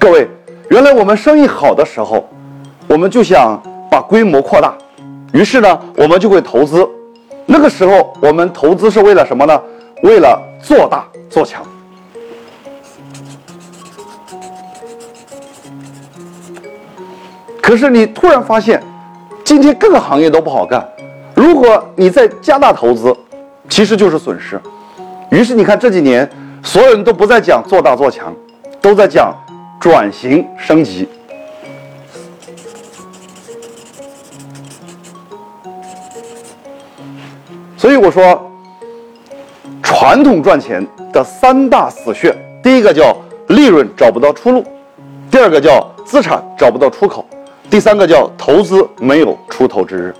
各位，原来我们生意好的时候，我们就想把规模扩大，于是呢，我们就会投资。那个时候，我们投资是为了什么呢？为了做大做强。可是你突然发现，今天各个行业都不好干。如果你再加大投资，其实就是损失。于是你看这几年，所有人都不再讲做大做强，都在讲转型升级。所以我说，传统赚钱的三大死穴，第一个叫利润找不到出路，第二个叫资产找不到出口，第三个叫投资没有出头之日。